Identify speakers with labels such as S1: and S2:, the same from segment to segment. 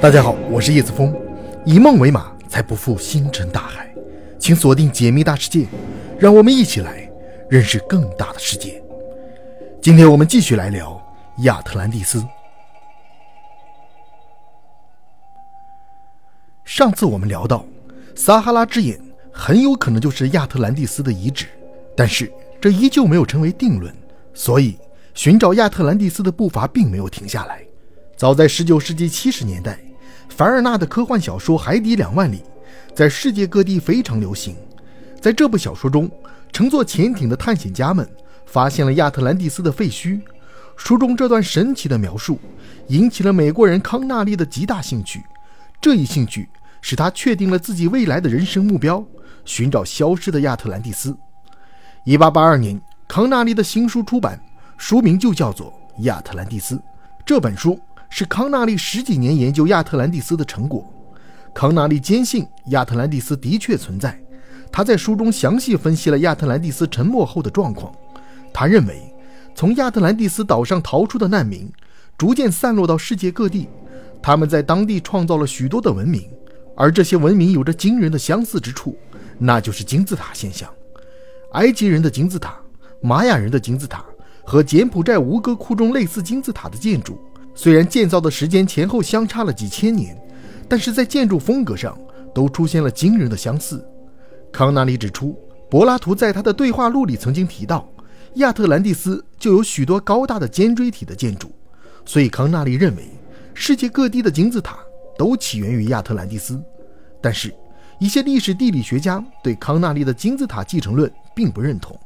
S1: 大家好，我是叶子峰，以梦为马，才不负星辰大海。请锁定解密大世界，让我们一起来认识更大的世界。今天我们继续来聊亚特兰蒂斯。上次我们聊到，撒哈拉之眼很有可能就是亚特兰蒂斯的遗址，但是这依旧没有成为定论，所以寻找亚特兰蒂斯的步伐并没有停下来。早在19世纪70年代，凡尔纳的科幻小说《海底两万里》在世界各地非常流行。在这部小说中，乘坐潜艇的探险家们发现了亚特兰蒂斯的废墟。书中这段神奇的描述引起了美国人康纳利的极大兴趣。这一兴趣使他确定了自己未来的人生目标：寻找消失的亚特兰蒂斯。1882年，康纳利的新书出版，书名就叫做《亚特兰蒂斯》。这本书。是康纳利十几年研究亚特兰蒂斯的成果。康纳利坚信亚特兰蒂斯的确存在。他在书中详细分析了亚特兰蒂斯沉没后的状况。他认为，从亚特兰蒂斯岛上逃出的难民逐渐散落到世界各地，他们在当地创造了许多的文明，而这些文明有着惊人的相似之处，那就是金字塔现象。埃及人的金字塔、玛雅人的金字塔和柬埔寨吴哥窟中类似金字塔的建筑。虽然建造的时间前后相差了几千年，但是在建筑风格上都出现了惊人的相似。康纳利指出，柏拉图在他的对话录里曾经提到，亚特兰蒂斯就有许多高大的尖锥体的建筑，所以康纳利认为世界各地的金字塔都起源于亚特兰蒂斯。但是，一些历史地理学家对康纳利的金字塔继承论并不认同，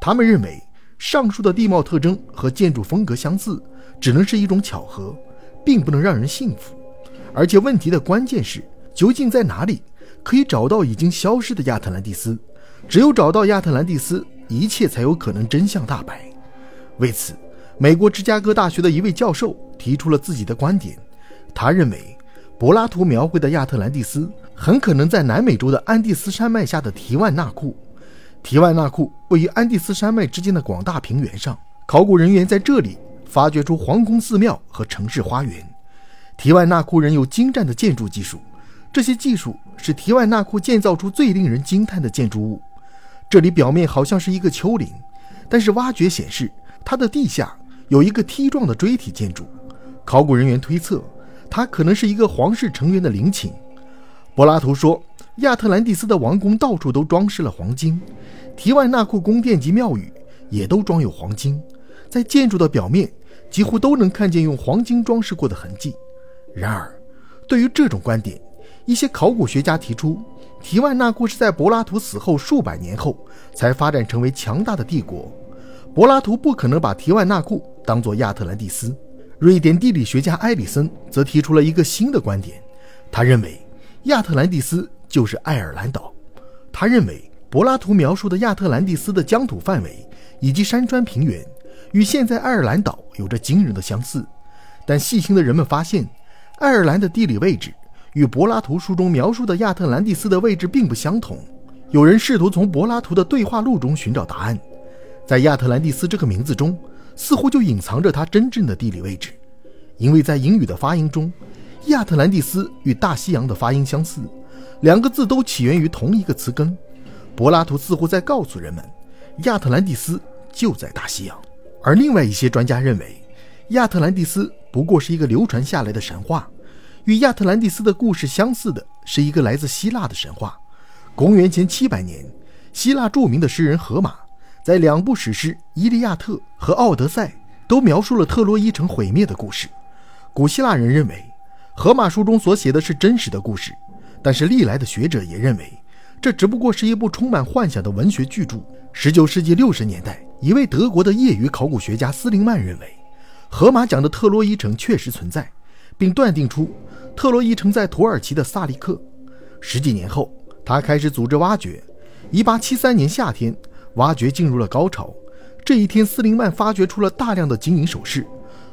S1: 他们认为上述的地貌特征和建筑风格相似。只能是一种巧合，并不能让人信服。而且问题的关键是，究竟在哪里可以找到已经消失的亚特兰蒂斯？只有找到亚特兰蒂斯，一切才有可能真相大白。为此，美国芝加哥大学的一位教授提出了自己的观点。他认为，柏拉图描绘的亚特兰蒂斯很可能在南美洲的安第斯山脉下的提万纳库。提万纳库位于安第斯山脉之间的广大平原上，考古人员在这里。发掘出皇宫、寺庙和城市花园。提万纳库人有精湛的建筑技术，这些技术使提万纳库建造出最令人惊叹的建筑物。这里表面好像是一个丘陵，但是挖掘显示它的地下有一个梯状的锥体建筑。考古人员推测，它可能是一个皇室成员的陵寝。柏拉图说，亚特兰蒂斯的王宫到处都装饰了黄金，提万纳库宫殿及庙宇也都装有黄金，在建筑的表面。几乎都能看见用黄金装饰过的痕迹。然而，对于这种观点，一些考古学家提出，提万纳库是在柏拉图死后数百年后才发展成为强大的帝国。柏拉图不可能把提万纳库当作亚特兰蒂斯。瑞典地理学家埃里森则提出了一个新的观点，他认为亚特兰蒂斯就是爱尔兰岛。他认为柏拉图描述的亚特兰蒂斯的疆土范围以及山川平原。与现在爱尔兰岛有着惊人的相似，但细心的人们发现，爱尔兰的地理位置与柏拉图书中描述的亚特兰蒂斯的位置并不相同。有人试图从柏拉图的对话录中寻找答案，在亚特兰蒂斯这个名字中，似乎就隐藏着它真正的地理位置，因为在英语的发音中，亚特兰蒂斯与大西洋的发音相似，两个字都起源于同一个词根。柏拉图似乎在告诉人们，亚特兰蒂斯就在大西洋。而另外一些专家认为，亚特兰蒂斯不过是一个流传下来的神话。与亚特兰蒂斯的故事相似的是一个来自希腊的神话。公元前700年，希腊著名的诗人荷马在两部史诗《伊利亚特》和《奥德赛》都描述了特洛伊城毁灭的故事。古希腊人认为，荷马书中所写的是真实的故事，但是历来的学者也认为，这只不过是一部充满幻想的文学巨著。19世纪60年代。一位德国的业余考古学家斯林曼认为，荷马讲的特洛伊城确实存在，并断定出特洛伊城在土耳其的萨利克。十几年后，他开始组织挖掘。1873年夏天，挖掘进入了高潮。这一天，斯林曼发掘出了大量的金银首饰。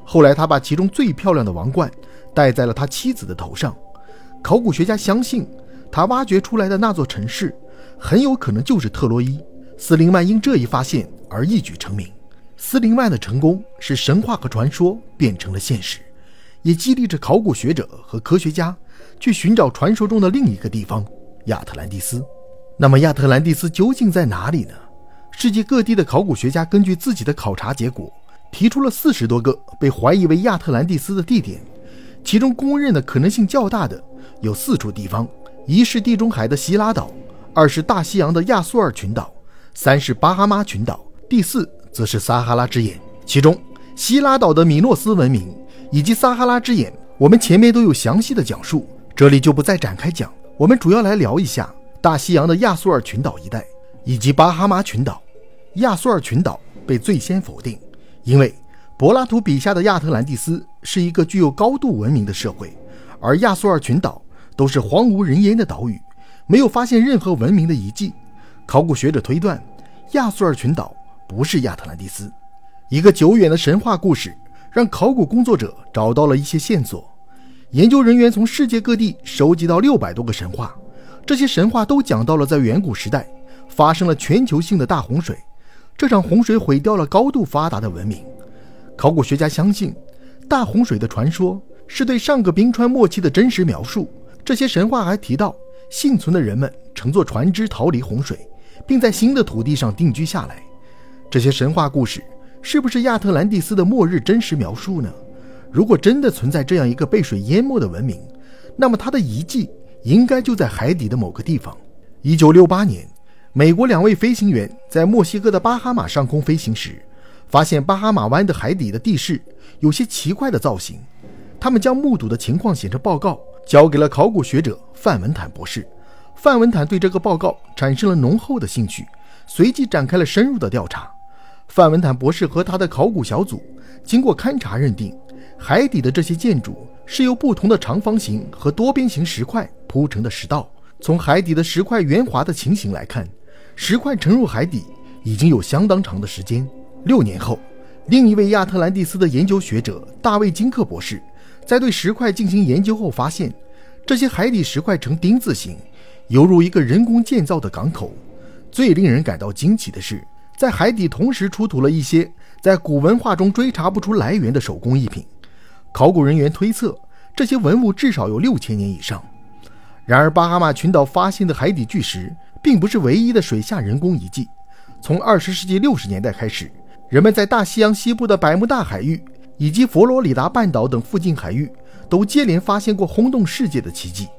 S1: 后来，他把其中最漂亮的王冠戴在了他妻子的头上。考古学家相信，他挖掘出来的那座城市很有可能就是特洛伊。斯林曼因这一发现而一举成名。斯林曼的成功使神话和传说变成了现实。也激励着考古学者和科学家去寻找传说中的另一个地方——亚特兰蒂斯。那么，亚特兰蒂斯究竟在哪里呢？世界各地的考古学家根据自己的考察结果，提出了四十多个被怀疑为亚特兰蒂斯的地点，其中公认的可能性较大的有四处地方：一是地中海的希拉岛，二是大西洋的亚速尔群岛，三是巴哈马群岛，第四则是撒哈拉之眼。其中，希拉岛的米诺斯文明。以及撒哈拉之眼，我们前面都有详细的讲述，这里就不再展开讲。我们主要来聊一下大西洋的亚速尔群岛一带以及巴哈马群岛。亚速尔群岛被最先否定，因为柏拉图笔下的亚特兰蒂斯是一个具有高度文明的社会，而亚速尔群岛都是荒无人烟的岛屿，没有发现任何文明的遗迹。考古学者推断，亚速尔群岛不是亚特兰蒂斯，一个久远的神话故事。让考古工作者找到了一些线索。研究人员从世界各地收集到六百多个神话，这些神话都讲到了在远古时代发生了全球性的大洪水，这场洪水毁掉了高度发达的文明。考古学家相信，大洪水的传说是对上个冰川末期的真实描述。这些神话还提到，幸存的人们乘坐船只逃离洪水，并在新的土地上定居下来。这些神话故事。是不是亚特兰蒂斯的末日真实描述呢？如果真的存在这样一个被水淹没的文明，那么它的遗迹应该就在海底的某个地方。一九六八年，美国两位飞行员在墨西哥的巴哈马上空飞行时，发现巴哈马湾的海底的地势有些奇怪的造型。他们将目睹的情况写成报告，交给了考古学者范文坦博士。范文坦对这个报告产生了浓厚的兴趣，随即展开了深入的调查。范文坦博士和他的考古小组经过勘察认定，海底的这些建筑是由不同的长方形和多边形石块铺成的石道。从海底的石块圆滑的情形来看，石块沉入海底已经有相当长的时间。六年后，另一位亚特兰蒂斯的研究学者大卫金克博士在对石块进行研究后发现，这些海底石块呈丁字形，犹如一个人工建造的港口。最令人感到惊奇的是。在海底同时出土了一些在古文化中追查不出来源的手工艺品，考古人员推测这些文物至少有六千年以上。然而，巴哈马群岛发现的海底巨石并不是唯一的水下人工遗迹。从二十世纪六十年代开始，人们在大西洋西部的百慕大海域以及佛罗里达半岛等附近海域都接连发现过轰动世界的奇迹。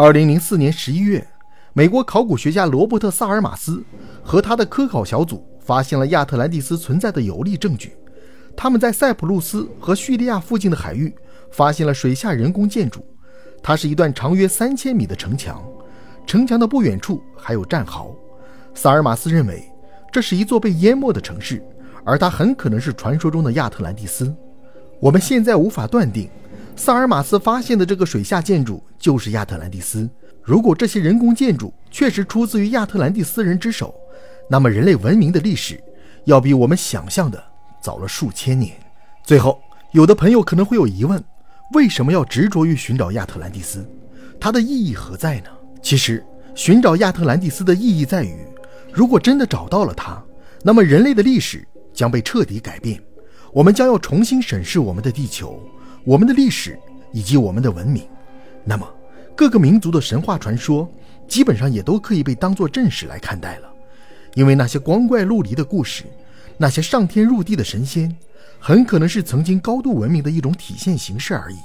S1: 二零零四年十一月。美国考古学家罗伯特·萨尔马斯和他的科考小组发现了亚特兰蒂斯存在的有力证据。他们在塞浦路斯和叙利亚附近的海域发现了水下人工建筑，它是一段长约三千米的城墙，城墙的不远处还有战壕。萨尔马斯认为这是一座被淹没的城市，而它很可能是传说中的亚特兰蒂斯。我们现在无法断定，萨尔马斯发现的这个水下建筑就是亚特兰蒂斯。如果这些人工建筑确实出自于亚特兰蒂斯人之手，那么人类文明的历史要比我们想象的早了数千年。最后，有的朋友可能会有疑问：为什么要执着于寻找亚特兰蒂斯？它的意义何在呢？其实，寻找亚特兰蒂斯的意义在于，如果真的找到了它，那么人类的历史将被彻底改变，我们将要重新审视我们的地球、我们的历史以及我们的文明。那么，各个民族的神话传说，基本上也都可以被当作正史来看待了，因为那些光怪陆离的故事，那些上天入地的神仙，很可能是曾经高度文明的一种体现形式而已。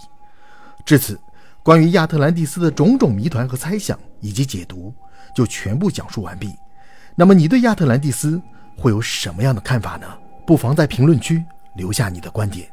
S1: 至此，关于亚特兰蒂斯的种种谜团和猜想以及解读，就全部讲述完毕。那么，你对亚特兰蒂斯会有什么样的看法呢？不妨在评论区留下你的观点。